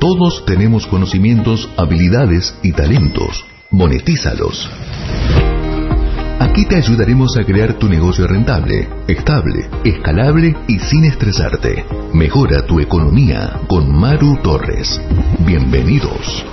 Todos tenemos conocimientos, habilidades y talentos. Monetízalos. Aquí te ayudaremos a crear tu negocio rentable, estable, escalable y sin estresarte. Mejora tu economía con Maru Torres. Bienvenidos.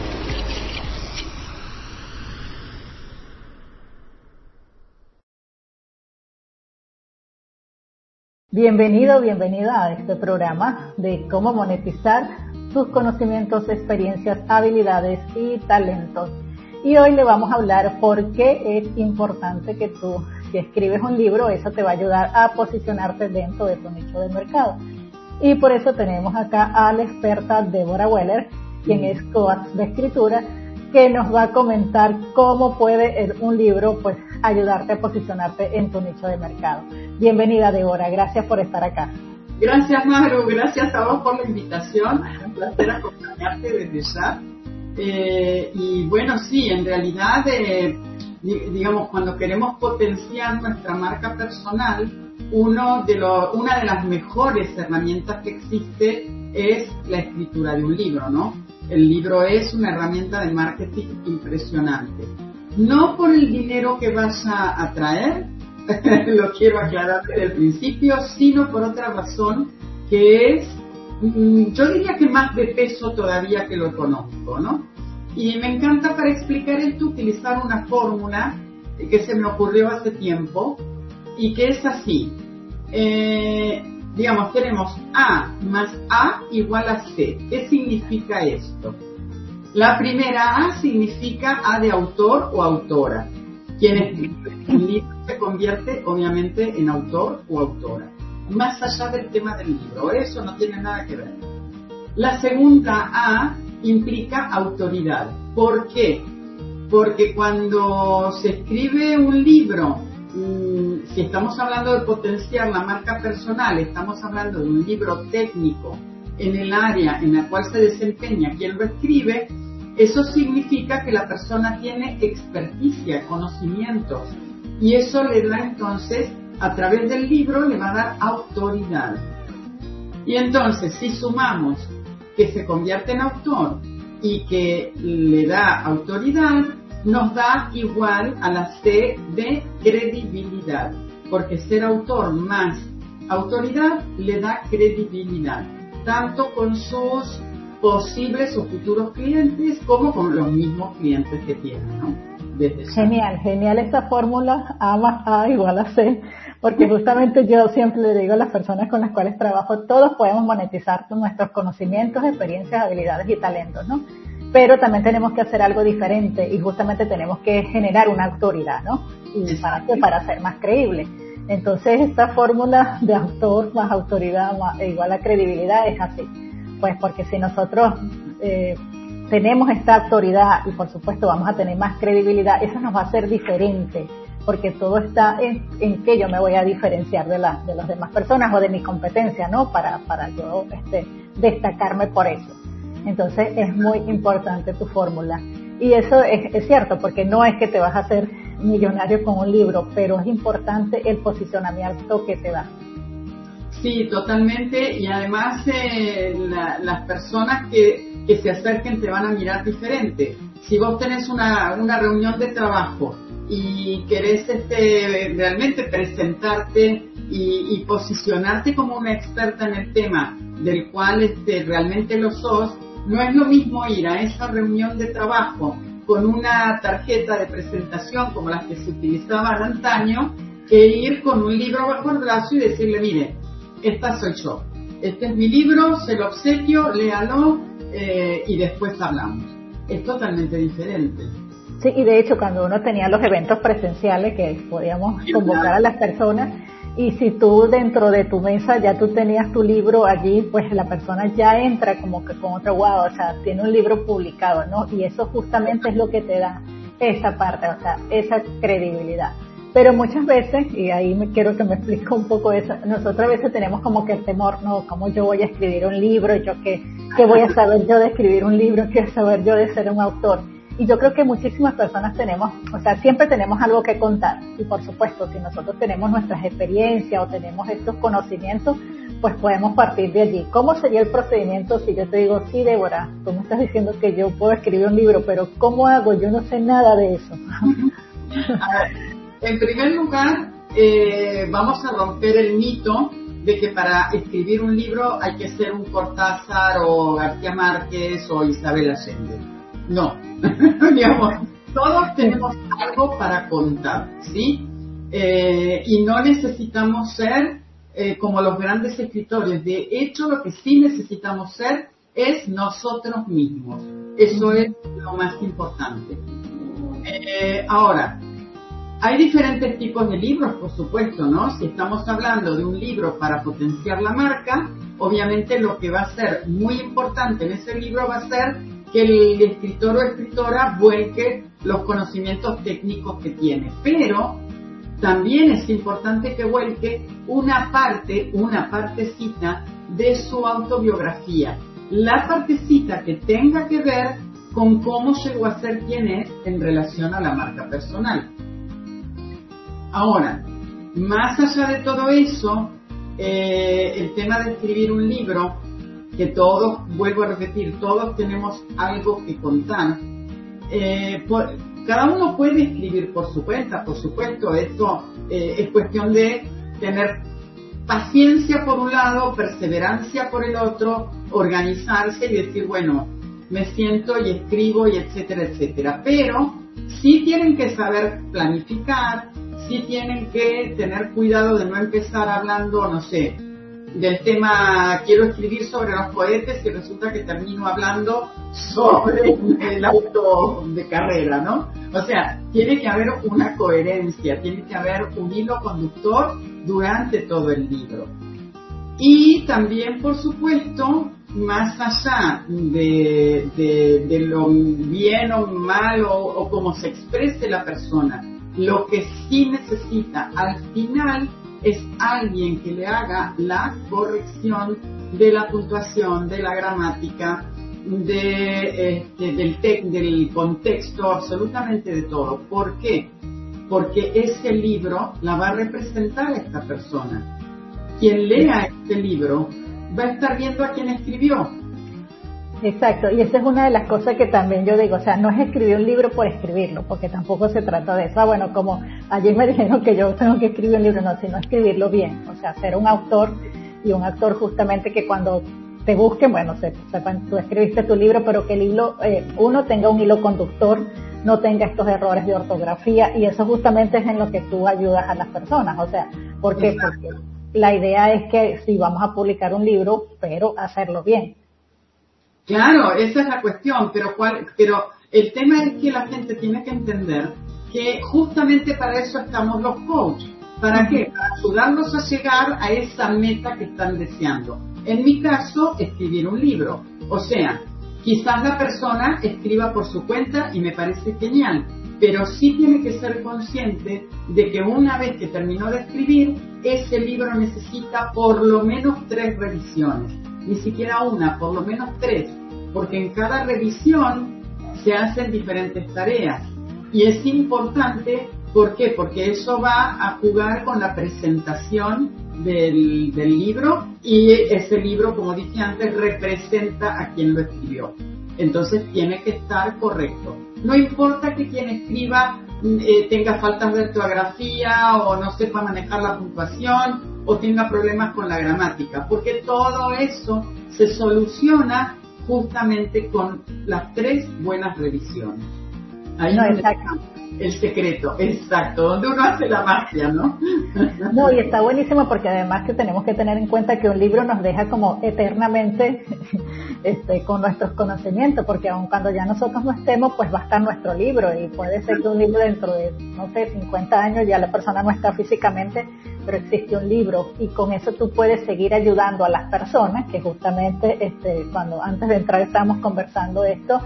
Bienvenido, bienvenida a este programa de cómo monetizar tus conocimientos, experiencias, habilidades y talentos. Y hoy le vamos a hablar por qué es importante que tú, si escribes un libro, eso te va a ayudar a posicionarte dentro de tu nicho de mercado. Y por eso tenemos acá a la experta Débora Weller, quien es coach de escritura, que nos va a comentar cómo puede un libro pues ayudarte a posicionarte en tu nicho de mercado. Bienvenida Débora, gracias por estar acá. Gracias Maru, gracias a vos por la invitación, un placer acompañarte desde ya. Eh, y bueno, sí, en realidad, eh, digamos, cuando queremos potenciar nuestra marca personal, uno de una de las mejores herramientas que existe es la escritura de un libro, ¿no? El libro es una herramienta de marketing impresionante. No por el dinero que vas a traer, lo quiero aclarar desde el principio, sino por otra razón que es, mm, yo diría que más de peso todavía que lo económico, ¿no? Y me encanta para explicar esto utilizar una fórmula que se me ocurrió hace tiempo y que es así. Eh, digamos, tenemos A más A igual a C. ¿Qué significa esto? La primera A significa A de autor o autora. Quien escribe un libro se convierte obviamente en autor o autora, más allá del tema del libro, eso no tiene nada que ver. La segunda A implica autoridad. ¿Por qué? Porque cuando se escribe un libro, mm, si estamos hablando de potenciar la marca personal, estamos hablando de un libro técnico en el área en la cual se desempeña quien lo escribe, eso significa que la persona tiene experticia, conocimientos, y eso le da entonces, a través del libro, le va a dar autoridad. Y entonces, si sumamos que se convierte en autor y que le da autoridad, nos da igual a la C de credibilidad, porque ser autor más autoridad le da credibilidad, tanto con sus posibles o futuros clientes como con los mismos clientes que tienen, ¿no? genial, genial esa fórmula A más A igual a C, porque justamente yo siempre le digo a las personas con las cuales trabajo, todos podemos monetizar nuestros conocimientos, experiencias, habilidades y talentos, ¿no? Pero también tenemos que hacer algo diferente y justamente tenemos que generar una autoridad, ¿no? ¿Y para? Para ser más creíble. Entonces esta fórmula de autor más autoridad más, igual a credibilidad es así pues porque si nosotros eh, tenemos esta autoridad y por supuesto vamos a tener más credibilidad, eso nos va a hacer diferente, porque todo está en, en que yo me voy a diferenciar de, la, de las demás personas o de mi competencia, ¿no? Para, para yo este, destacarme por eso. Entonces es muy importante tu fórmula. Y eso es, es, cierto, porque no es que te vas a hacer millonario con un libro, pero es importante el posicionamiento que te da. Sí, totalmente. Y además eh, las personas que, que, se acerquen te van a mirar diferente. Si vos tenés una, una reunión de trabajo y querés este, realmente presentarte y, y, posicionarte como una experta en el tema del cual este, realmente lo sos, no es lo mismo ir a esa reunión de trabajo con una tarjeta de presentación como las que se utilizaban antaño que ir con un libro bajo el brazo y decirle, mire, esta soy yo. Este es mi libro, se lo obsequio, léalo eh, y después hablamos. Es totalmente diferente. Sí, y de hecho cuando uno tenía los eventos presenciales que podíamos convocar a las personas y si tú dentro de tu mesa ya tú tenías tu libro allí, pues la persona ya entra como que con otro wow, o sea, tiene un libro publicado, ¿no? Y eso justamente es lo que te da esa parte, o sea, esa credibilidad. Pero muchas veces, y ahí me quiero que me explique un poco eso, nosotros a veces tenemos como que el temor, no, ¿cómo yo voy a escribir un libro? ¿Yo qué, qué voy a saber yo de escribir un libro? ¿Qué voy a saber yo de ser un autor? Y yo creo que muchísimas personas tenemos, o sea, siempre tenemos algo que contar. Y por supuesto, si nosotros tenemos nuestras experiencias o tenemos estos conocimientos, pues podemos partir de allí. ¿Cómo sería el procedimiento si yo te digo, sí, Débora, tú me estás diciendo que yo puedo escribir un libro, pero ¿cómo hago? Yo no sé nada de eso. en primer lugar, eh, vamos a romper el mito de que para escribir un libro hay que ser un Cortázar o García Márquez o Isabel Allende. No, digamos, todos tenemos algo para contar, ¿sí? Eh, y no necesitamos ser eh, como los grandes escritores. De hecho, lo que sí necesitamos ser es nosotros mismos. Eso es lo más importante. Ahora, hay diferentes tipos de libros, por supuesto, ¿no? Si estamos hablando de un libro para potenciar la marca, obviamente lo que va a ser muy importante en ese libro va a ser que el escritor o escritora vuelque los conocimientos técnicos que tiene. Pero también es importante que vuelque una parte, una partecita de su autobiografía. La partecita que tenga que ver con cómo llegó a ser quien es en relación a la marca personal. Ahora, más allá de todo eso, eh, el tema de escribir un libro, que todos, vuelvo a repetir, todos tenemos algo que contar. Eh, cada uno puede escribir por su cuenta, por supuesto, esto eh, es cuestión de tener paciencia por un lado, perseverancia por el otro, organizarse y decir, bueno, me siento y escribo y etcétera, etcétera. Pero sí tienen que saber planificar, sí tienen que tener cuidado de no empezar hablando, no sé, del tema quiero escribir sobre los cohetes y resulta que termino hablando sobre el auto de carrera, ¿no? O sea, tiene que haber una coherencia, tiene que haber un hilo conductor durante todo el libro. Y también, por supuesto, más allá de, de, lo bien o mal o, o cómo se exprese la persona, lo que sí necesita al final es alguien que le haga la corrección de la puntuación, de la gramática, de, este, del, del contexto, absolutamente de todo. ¿Por qué? Porque ese libro la va a representar esta persona. Quien lea este libro va a estar viendo a quien escribió, Exacto, y esa es una de las cosas que también yo digo, o sea, no es escribir un libro por escribirlo, porque tampoco se trata de eso. Ah, bueno, como ayer me dijeron que yo tengo que escribir un libro, no, sino escribirlo bien, o sea, ser un autor y un actor justamente que cuando te busquen, bueno, sepan, tú escribiste tu libro, pero que el hilo, eh, uno tenga un hilo conductor, no tenga estos errores de ortografía, y eso justamente es en lo que tú ayudas a las personas, o sea, porque, porque la idea es que si vamos a publicar un libro, pero hacerlo bien Claro, esa es la cuestión, pero, cuál, pero el tema es que la gente tiene que entender que justamente para eso estamos los coaches. ¿Para qué? Para ayudarlos a llegar a esa meta que están deseando. En mi caso, escribir un libro. O sea, quizás la persona escriba por su cuenta y me parece genial, pero sí tiene que ser consciente de que una vez que terminó de escribir, ese libro necesita por lo menos tres revisiones ni siquiera una, por lo menos tres, porque en cada revisión se hacen diferentes tareas. Y es importante, ¿por qué? Porque eso va a jugar con la presentación del, del libro y ese libro, como dije antes, representa a quien lo escribió. Entonces tiene que estar correcto. No importa que quien escriba eh, tenga faltas de ortografía o no sepa manejar la puntuación o tenga problemas con la gramática, porque todo eso se soluciona justamente con las tres buenas revisiones. Ahí no, el secreto, exacto, donde uno hace la magia, ¿no? No, y está buenísimo porque además que tenemos que tener en cuenta que un libro nos deja como eternamente este, con nuestros conocimientos, porque aun cuando ya nosotros no estemos, pues va a estar nuestro libro y puede ser que un libro dentro de, no sé, 50 años ya la persona no está físicamente, pero existe un libro y con eso tú puedes seguir ayudando a las personas, que justamente este, cuando antes de entrar estábamos conversando esto,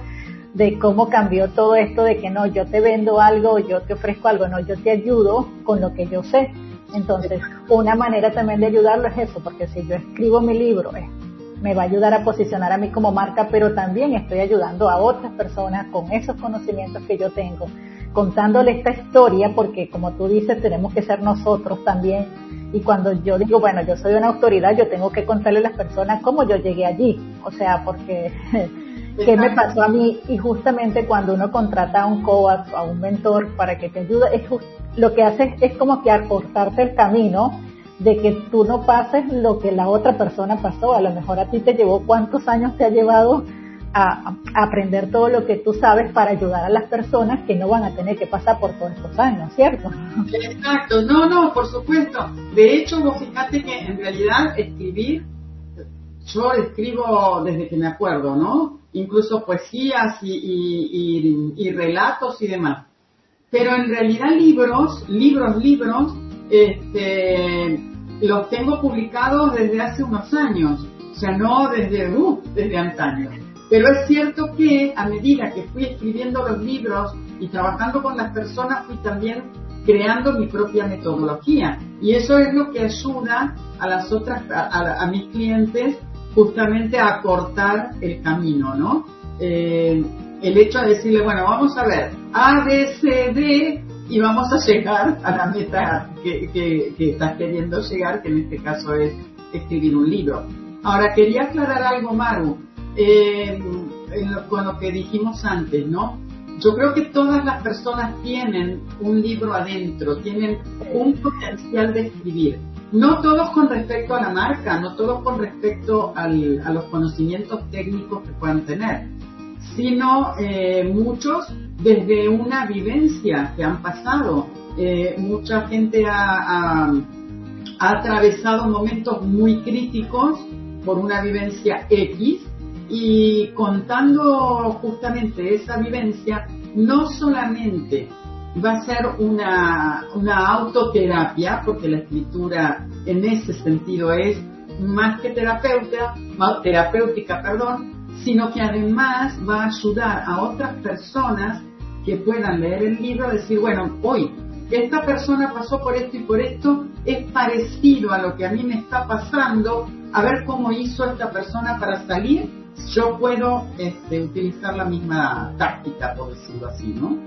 de cómo cambió todo esto de que no, yo te vendo algo, yo te ofrezco algo, no, yo te ayudo con lo que yo sé. Entonces, una manera también de ayudarlo es eso, porque si yo escribo mi libro, eh, me va a ayudar a posicionar a mí como marca, pero también estoy ayudando a otras personas con esos conocimientos que yo tengo, contándole esta historia, porque como tú dices, tenemos que ser nosotros también Y cuando yo digo, bueno, yo soy una autoridad, yo tengo que contarle a las personas cómo yo llegué allí. O sea, porque qué me pasó a mí. Y justamente cuando uno contrata a un coach, a un mentor para que te ayude, es lo que hace es como que acortarte el camino de que tú no pases lo que la otra persona pasó. A lo mejor a ti te llevó cuántos años te ha llevado a, aprender todo lo que tú sabes para ayudar a las personas que no van a tener que pasar por todos estos años, ¿cierto? Exacto, no, no, por supuesto. De hecho, vos fíjate que en realidad escribir, yo escribo desde que me acuerdo, ¿no? Incluso poesías y, relatos y demás. Pero en realidad libros, libros, libros, este, los tengo publicados desde hace unos años, o sea, no desde, uh, desde antaño. Pero es cierto que a medida que fui escribiendo los libros y trabajando con las personas, fui también creando mi propia metodología. Y eso es lo que ayuda a las otras, a, mis clientes justamente a acortar el camino, ¿no? Eh, el hecho de decirle, bueno, vamos a ver, A, B, C, D, y vamos a llegar a la meta que, que, estás queriendo llegar, que en este caso es escribir un libro. Ahora, quería aclarar algo, Maru, eh, con lo que dijimos antes, ¿no? Yo creo que todas las personas tienen un libro adentro, tienen un potencial de escribir. No todos con respecto a la marca, no todos con respecto a los conocimientos técnicos que puedan tener, sino eh, muchos desde una vivencia que han pasado. Eh, mucha gente ha, atravesado momentos muy críticos por una vivencia X y contando justamente esa vivencia, no solamente va a ser una, una autoterapia, porque la escritura en ese sentido es más que terapeuta, terapéutica, perdón, sino que además va a ayudar a otras personas que puedan leer el libro a decir, bueno, hoy esta persona pasó por esto y por esto, es parecido a lo que a mí me está pasando, a ver cómo hizo esta persona para salir, yo puedo este, utilizar la misma táctica, por decirlo así, ¿no?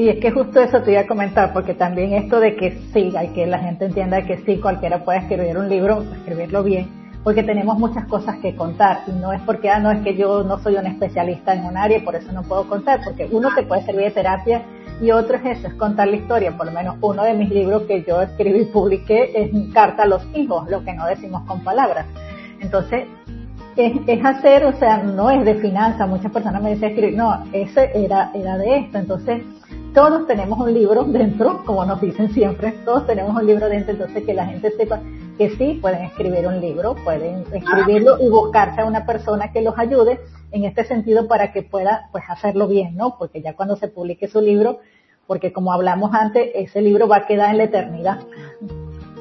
Sí, es que justo eso te iba a comentar, porque también esto de que sí, hay que la gente entienda que sí, cualquiera puede escribir un libro, escribirlo bien, porque tenemos muchas cosas que contar y no es porque, ah, no es que yo no soy un especialista en un área y por eso no puedo contar, porque uno te puede servir de terapia y otro es eso, es contar la historia. Por lo menos uno de mis libros que yo escribí y publiqué es Carta a los hijos, lo que no decimos con palabras. Entonces, es, hacer, o sea, no es de finanzas, muchas personas me dicen escribir, no, ese era, era de esto. Entonces, todos tenemos un libro dentro, como nos dicen siempre, todos tenemos un libro dentro, entonces que la gente sepa que sí pueden escribir un libro, pueden escribirlo y buscarse a una persona que los ayude en este sentido para que pueda pues hacerlo bien, ¿no? Porque ya cuando se publique su libro, porque como hablamos antes, ese libro va a quedar en la eternidad.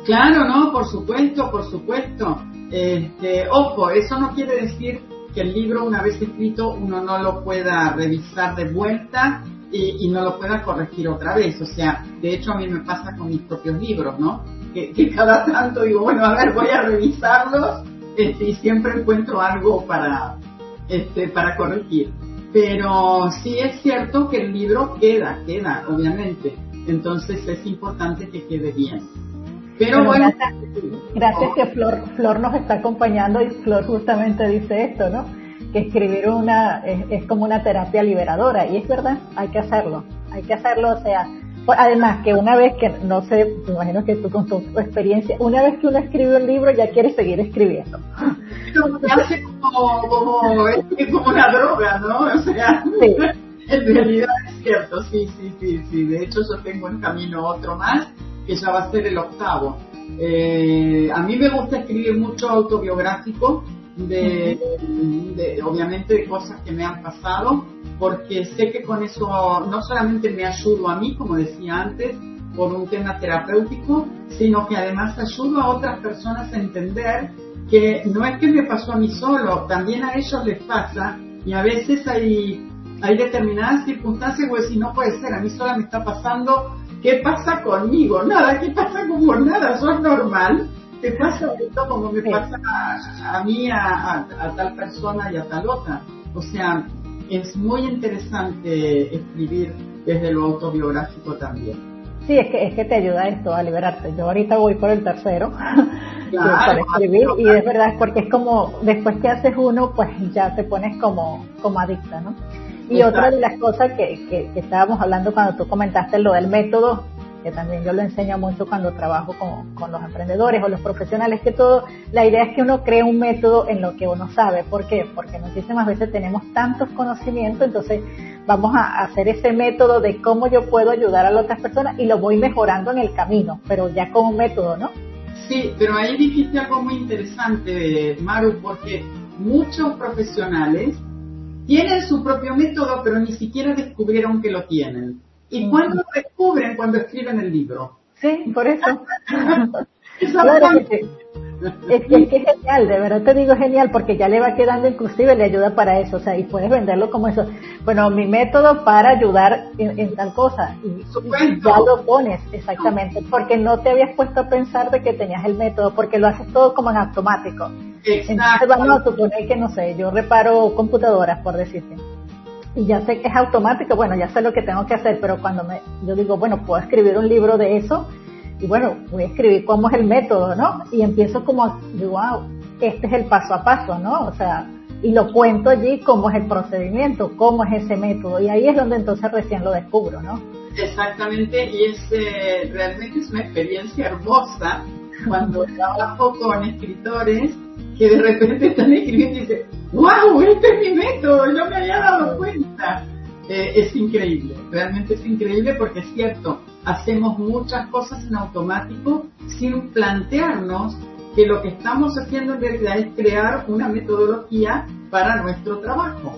Claro, no, por supuesto, por supuesto. Este, ojo, eso no quiere decir que el libro una vez escrito uno no lo pueda revisar de vuelta y, no lo pueda corregir otra vez. O sea, de hecho a mí me pasa con mis propios libros, ¿no? Que, cada tanto digo, bueno, a ver, voy a revisarlos este, y siempre encuentro algo para, este, para corregir. Pero sí es cierto que el libro queda, queda, obviamente. Entonces es importante que quede bien. Pero, bueno, gracias, que Flor, Flor nos está acompañando y Flor justamente dice esto, ¿no? Que escribir una es, como una terapia liberadora y es verdad, hay que hacerlo, hay que hacerlo, o sea, pues, además que una vez que, no sé, me imagino que tú con tu experiencia, una vez que uno escribe un libro ya quiere seguir escribiendo. hace como, como, como una droga, ¿no? O sea, en realidad es cierto, sí, sí, sí, sí, de hecho yo tengo en camino otro más que ya va a ser el octavo. Eh, a mí me gusta escribir mucho autobiográfico, de, obviamente de cosas que me han pasado, porque sé que con eso no solamente me ayudo a mí, como decía antes, por un tema terapéutico, sino que además ayudo a otras personas a entender que no es que me pasó a mí solo, también a ellos les pasa y a veces hay, hay determinadas circunstancias que si no puede ser, a mí sola me está pasando, ¿qué pasa conmigo? Nada, ¿qué pasa como nada? Es normal te pasa esto como me pasa a, mí, a, tal persona y a tal otra. O sea, es muy interesante escribir desde lo autobiográfico también. Sí, es que, es que te ayuda esto a liberarte. Yo ahorita voy por el tercero para escribir y es verdad, porque es como después que haces uno, pues ya te pones como, como adicta, ¿no? Y otra de las cosas que, que, que, estábamos hablando cuando tú comentaste lo del método, que también yo lo enseño mucho cuando trabajo con, con, los emprendedores o los profesionales, que todo, la idea es que uno cree un método en lo que uno sabe. ¿Por qué? Porque muchísimas veces tenemos tantos conocimientos, entonces vamos a hacer ese método de cómo yo puedo ayudar a las otras personas y lo voy mejorando en el camino, pero ya con un método, ¿no? Sí, pero ahí dijiste algo muy interesante, Maru, porque muchos profesionales tienen su propio método, pero ni siquiera descubrieron que lo tienen. ¿Y cuándo lo descubren? Cuando escriben el libro. Sí, por eso. claro que es que, es genial, de verdad te digo genial, porque ya le va quedando inclusive, le ayuda para eso, o sea, y puedes venderlo como eso. Bueno, mi método para ayudar en, tal cosa, y, ya lo pones, exactamente, porque no te habías puesto a pensar de que tenías el método, porque lo haces todo como en automático. Entonces vamos a suponer que, no sé, yo reparo computadoras, por decirte y ya sé que es automático, bueno, ya sé lo que tengo que hacer, pero cuando me, yo digo, bueno, puedo escribir un libro de eso, y bueno, voy a escribir cómo es el método, ¿no? Y empiezo como, wow, este es el paso a paso, ¿no? O sea, y lo cuento allí cómo es el procedimiento, cómo es ese método, y ahí es donde entonces recién lo descubro, ¿no? Exactamente, y es eh, realmente es una experiencia hermosa cuando trabajo con escritores que de repente están escribiendo y dicen, wow, este es mi método, no me había dado cuenta. Eh, es increíble, realmente es increíble porque es cierto, hacemos muchas cosas en automático sin plantearnos que lo que estamos haciendo en realidad es crear una metodología para nuestro trabajo.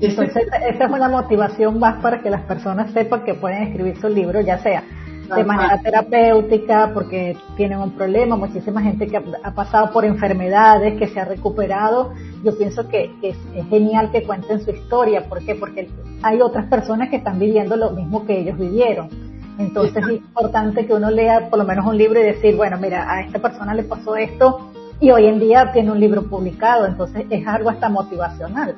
Entonces, esta es una motivación más para que las personas sepan que pueden escribir su libro, ya sea de manera terapéutica, porque tienen un problema, muchísima gente que ha, pasado por enfermedades, que se ha recuperado. Yo pienso que, es, genial que cuenten su historia. ¿Por qué? Porque hay otras personas que están viviendo lo mismo que ellos vivieron. Entonces es importante que uno lea por lo menos un libro y decir, bueno, mira, a esta persona le pasó esto y hoy en día tiene un libro publicado, entonces es algo hasta motivacional.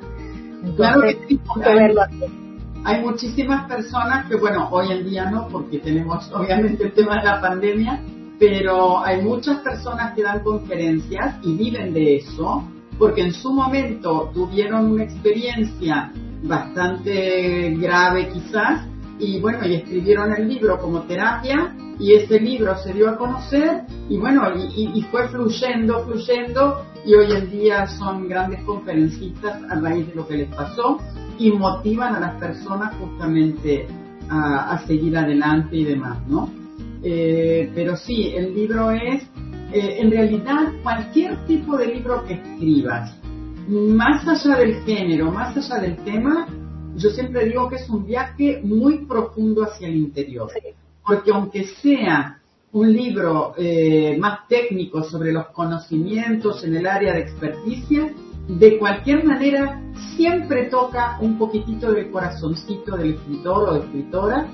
Entonces, claro que sí, verlo así hay muchísimas personas que, bueno, hoy en día no, porque tenemos obviamente el tema de la pandemia, pero hay muchas personas que dan conferencias y viven de eso, porque en su momento tuvieron una experiencia bastante grave quizás, y bueno, y escribieron el libro como terapia, y ese libro se dio a conocer, y bueno, y, y fue fluyendo, fluyendo, y hoy en día son grandes conferencistas a raíz de lo que les pasó, y motivan a las personas justamente a, seguir adelante y demás, ¿no? Eh, pero sí, el libro es, eh, en realidad, cualquier tipo de libro que escribas, más allá del género, más allá del tema, yo siempre digo que es un viaje muy profundo hacia el interior. Porque aunque sea un libro eh, más técnico sobre los conocimientos en el área de experticia, de cualquier manera siempre toca un poquitito del corazoncito del escritor o de escritora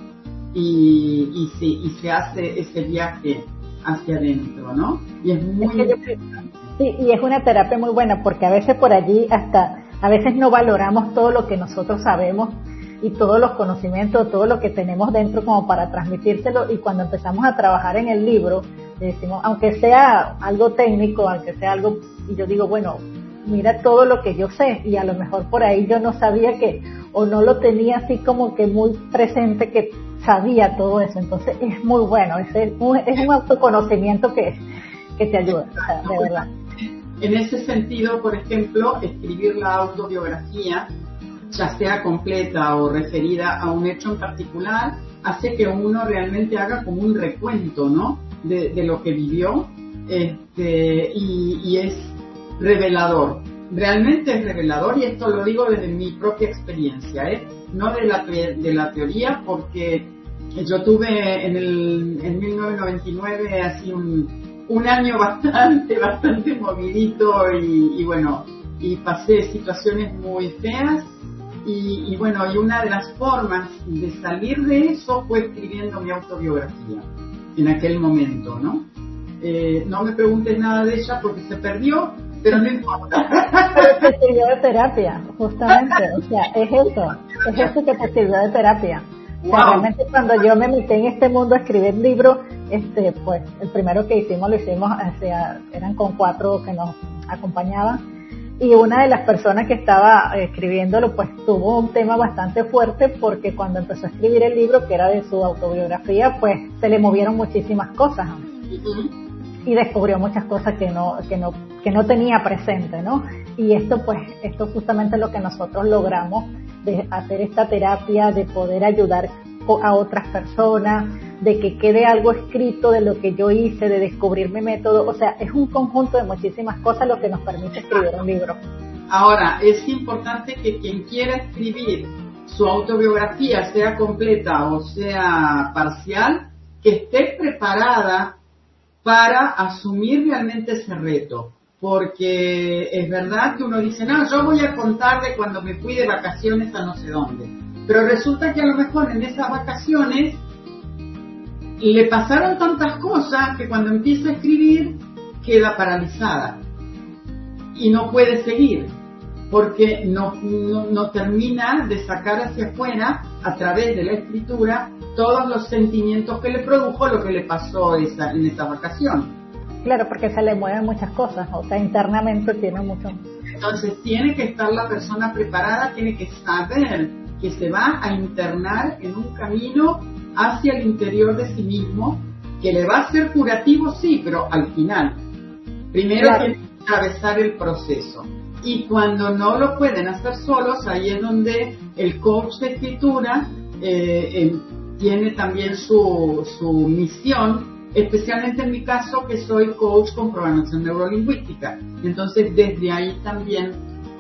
y, y, se, y se hace ese viaje hacia adentro, ¿no? Y es muy... sí, y es una terapia muy buena porque a veces por allí hasta, a veces no valoramos todo lo que nosotros sabemos y todos los conocimientos, todo lo que tenemos dentro como para transmitírselo y cuando empezamos a trabajar en el libro, decimos, aunque sea algo técnico, aunque sea algo, y yo digo, bueno, mira todo lo que yo sé y a lo mejor por ahí yo no sabía que o no lo tenía así como que muy presente que sabía todo eso. Entonces es muy bueno, es un, es un autoconocimiento que, que te ayuda, de verdad. En ese sentido, por ejemplo, escribir la autobiografía, ya sea completa o referida a un hecho en particular, hace que uno realmente haga como un recuento, ¿no? De, de lo que vivió este, y, es revelador. Realmente es revelador y esto lo digo desde mi propia experiencia, ¿eh? no de la, de la teoría, porque yo tuve en, el, en 1999 así un, un año bastante, bastante movidito y, bueno, y pasé situaciones muy feas y, y, bueno, y una de las formas de salir de eso fue escribiendo mi autobiografía en aquel momento, ¿no? Eh, no me preguntes nada de ella porque se perdió, pero no importa. Pero te sirvió de terapia, justamente. O sea, es eso, es eso que te sirvió de terapia. realmente cuando yo me metí en este mundo a escribir libros, este, pues el primero que hicimos lo hicimos, o sea, eran con cuatro que nos acompañaban. Y una de las personas que estaba escribiéndolo pues tuvo un tema bastante fuerte porque cuando empezó a escribir el libro que era de su autobiografía pues se le movieron muchísimas cosas y descubrió muchas cosas que no que no que no tenía presente no y esto pues esto justamente es lo que nosotros logramos de hacer esta terapia de poder ayudar a otras personas de que quede algo escrito de lo que yo hice, de descubrir mi método. O sea, es un conjunto de muchísimas cosas lo que nos permite escribir un libro. Ahora, es importante que quien quiera escribir su autobiografía, sea completa o sea parcial, que esté preparada para asumir realmente ese reto. Porque es verdad que uno dice, no, yo voy a contar de cuando me fui de vacaciones a no sé dónde. Pero resulta que a lo mejor en esas vacaciones le pasaron tantas cosas que cuando empieza a escribir queda paralizada y no puede seguir porque no, no, termina de sacar hacia afuera a través de la escritura todos los sentimientos que le produjo lo que le pasó esa, en esa vacación. Claro, porque se le mueven muchas cosas, o sea, internamente tiene mucho. Entonces tiene que estar la persona preparada, tiene que saber que se va a internar en un camino hacia el interior de sí mismo, que le va a ser curativo, sí, pero al final. Primero tiene que atravesar el proceso. Y cuando no lo pueden hacer solos, ahí es donde el coach de escritura eh, tiene también su, su misión, especialmente en mi caso que soy coach con programación neurolingüística. Entonces desde ahí también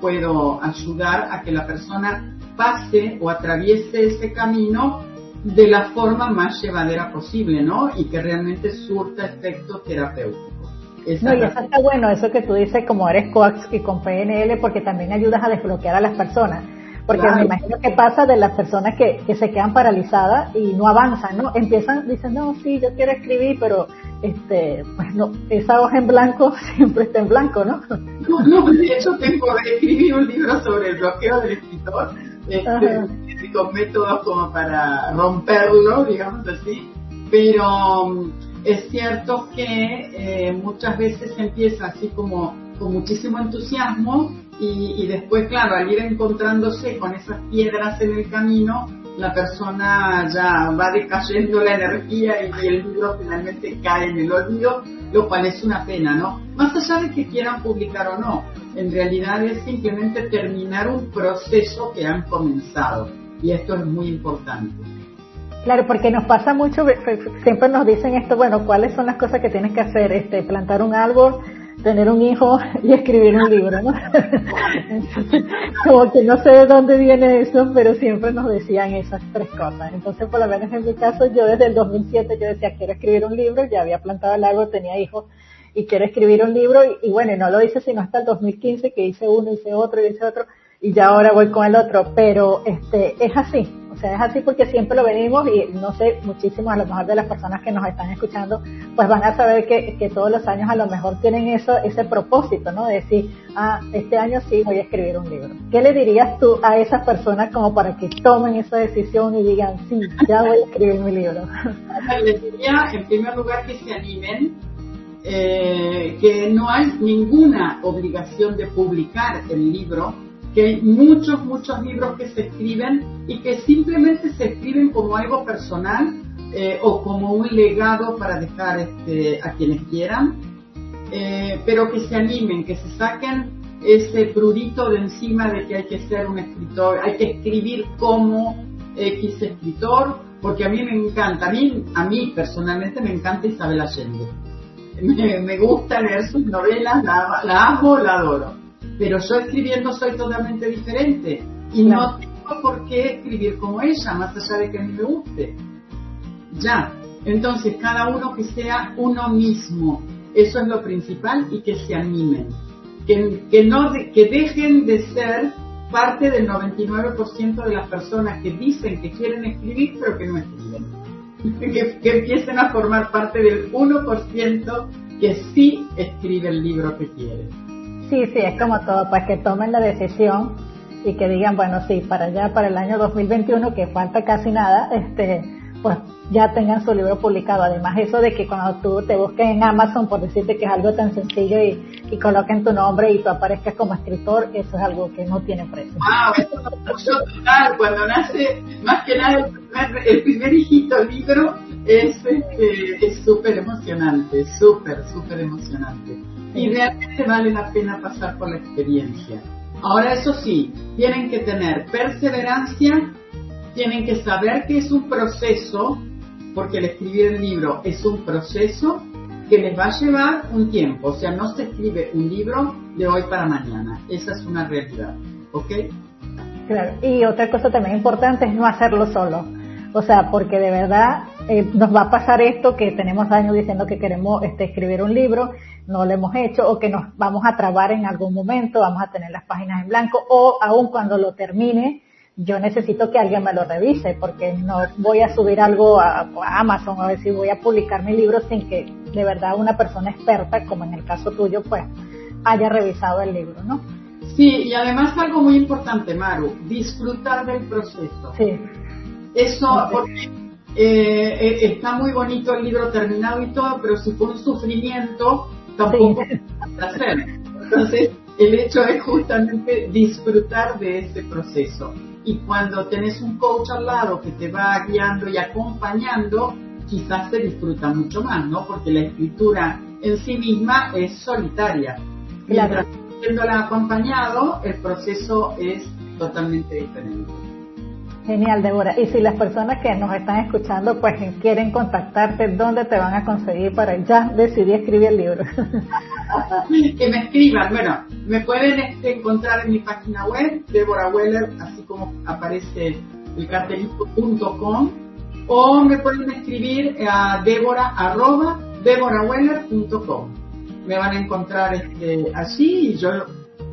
puedo ayudar a que la persona pase o atraviese ese camino de la forma más llevadera posible, ¿no? Y que realmente surta efecto terapéutico. no, y eso está bueno, eso que tú dices, como eres coach y con PNL, porque también ayudas a desbloquear a las personas. Porque me imagino que pasa de las personas que, que se quedan paralizadas y no avanzan, ¿no? Empiezan, dicen, no, sí, yo quiero escribir, pero este, pues no, esa hoja en blanco siempre está en blanco, ¿no? No, no, de hecho tengo que escribir un libro sobre el bloqueo del escritor este, métodos como para romperlo, digamos así, pero mm, es cierto que eh, muchas veces empieza así como con muchísimo entusiasmo y, y, después, claro, al ir encontrándose con esas piedras en el camino, la persona ya va decayendo la energía y el libro finalmente cae en el olvido, lo cual es una pena, ¿no? Más allá de que quieran publicar o no, en realidad es simplemente terminar un proceso que han comenzado y esto es muy importante. Claro, porque nos pasa mucho, siempre nos dicen esto, bueno, ¿cuáles son las cosas que tienes que hacer? Este, plantar un árbol, tener un hijo y escribir un libro, ¿no? como que no sé de dónde viene eso, pero siempre nos decían esas tres cosas. Entonces, por lo menos en mi caso, yo desde el 2007 yo decía, quiero escribir un libro, ya había plantado el árbol, tenía hijos y quiero escribir un libro y, bueno, no lo hice sino hasta el 2015 que hice uno, hice otro, hice otro y ya ahora voy con el otro, pero este es así, o sea, es así porque siempre lo venimos y no sé, muchísimos a lo mejor de las personas que nos están escuchando, pues van a saber que, que todos los años a lo mejor tienen eso, ese propósito, ¿no? De decir, ah, este año sí voy a escribir un libro. ¿Qué le dirías tú a esas personas como para que tomen esa decisión y digan, sí, ya voy a escribir mi libro? Les diría, en primer lugar, que se animen, eh, que no hay ninguna obligación de publicar el libro, que hay muchos, muchos libros que se escriben y que simplemente se escriben como algo personal eh, o como un legado para dejar este, a quienes quieran, eh, pero que se animen, que se saquen ese prurito de encima de que hay que ser un escritor, hay que escribir como X escritor, porque a mí me encanta, a mí, a mí personalmente me encanta Isabel Allende me, gusta leer sus novelas, la, amo, la adoro. Pero yo escribiendo soy totalmente diferente y no tengo por qué escribir como ella, más allá de que a mí me guste. Ya, entonces cada uno que sea uno mismo, eso es lo principal y que se animen. Que, que, no, que dejen de ser parte del 99% de las personas que dicen que quieren escribir pero que no escriben que, empiecen a formar parte del 1% que sí escribe el libro que quiere. Sí, sí, es como todo, pues que tomen la decisión y que digan, bueno, sí, para allá, para el año 2021, que falta casi nada, este, pues ya tengan su libro publicado. Además, eso de que cuando tú te busques en Amazon, por decirte que es algo tan sencillo y, y coloquen tu nombre y tú aparezcas como escritor, eso es algo que no tiene precio. Wow, eso total. Cuando nace, más que nada, el primer, el primer hijito libro es este, es súper emocionante, súper, súper emocionante. Y realmente vale la pena pasar por la experiencia. Ahora, eso sí, tienen que tener perseverancia, tienen que saber que es un proceso, porque el escribir el libro es un proceso que les va a llevar un tiempo. O sea, no se escribe un libro de hoy para mañana. Esa es una realidad. ¿Ok? Claro. Y otra cosa también importante es no hacerlo solo. O sea, porque de verdad eh, nos va a pasar esto que tenemos años diciendo que queremos este, escribir un libro, no lo hemos hecho, o que nos vamos a trabar en algún momento, vamos a tener las páginas en blanco, o aún cuando lo termine, yo necesito que alguien me lo revise, porque no voy a subir algo a, a Amazon, a ver si voy a publicar mi libro sin que de verdad una persona experta, como en el caso tuyo, pues haya revisado el libro, ¿no? Sí, y además algo muy importante, Maru, disfrutar del proceso. Sí. Eso, porque eh, eh, está muy bonito el libro terminado y todo, pero si fue un sufrimiento, tampoco Sí. es placer. Entonces, el hecho es justamente disfrutar de ese proceso. Y cuando tenés un coach al lado que te va guiando y acompañando, quizás se disfruta mucho más, ¿no? Porque la escritura en sí misma es solitaria. Claro. Mientras siéndola acompañado, el proceso es totalmente diferente. Genial, Débora. Y si las personas que nos están escuchando pues quieren contactarte, ¿dónde te van a conseguir para ya decidir escribir el libro? que me escriban. Bueno, me pueden este, encontrar en mi página web, Deborah Weller, así como aparece el cartelito.com, o me pueden escribir a Débora. Me van a encontrar este, allí y yo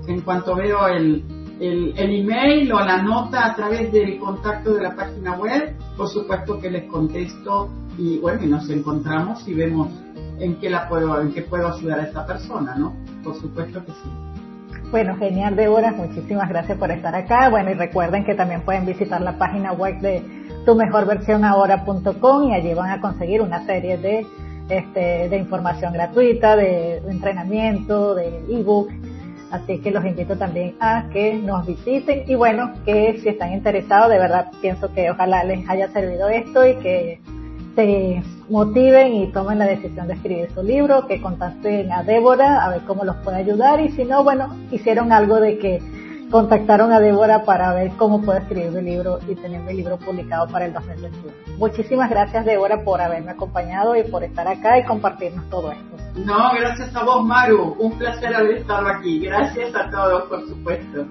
en cuanto veo el, el, el email o la nota a través del contacto de la página web, por supuesto que les contesto y bueno, y nos encontramos y vemos en qué la puedo, en qué puedo ayudar a esta persona, ¿no? Por supuesto que sí. Bueno, genial, Débora. Muchísimas gracias por estar acá. Bueno, y recuerden que también pueden visitar la página web de tumejorversionahora.com y allí van a conseguir una serie de, este, de información gratuita, de, de entrenamiento, de ebook. Así que los invito también a que nos visiten. Y bueno, que si están interesados, de verdad pienso que ojalá les haya servido esto y que se motiven y tomen la decisión de escribir su libro, que contacten a Débora a ver cómo los puede ayudar. Y si no, bueno, hicieron algo de que contactaron a Débora para ver cómo puedo escribir mi libro y tener mi libro publicado para el 2021. Muchísimas gracias Débora por haberme acompañado y por estar acá y compartirnos todo esto. No, gracias a vos, Maru. Un placer haber estado aquí. Gracias a todos, por supuesto.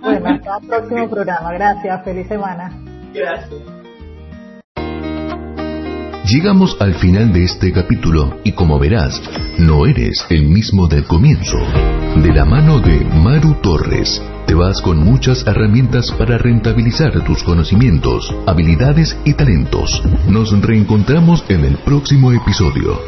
Bueno, hasta el próximo programa. Gracias. Feliz semana. Gracias. Llegamos al final de este capítulo y como verás, no eres el mismo del comienzo. De la mano de Maru Torres, te vas con muchas herramientas para rentabilizar tus conocimientos, habilidades y talentos. Nos reencontramos en el próximo episodio.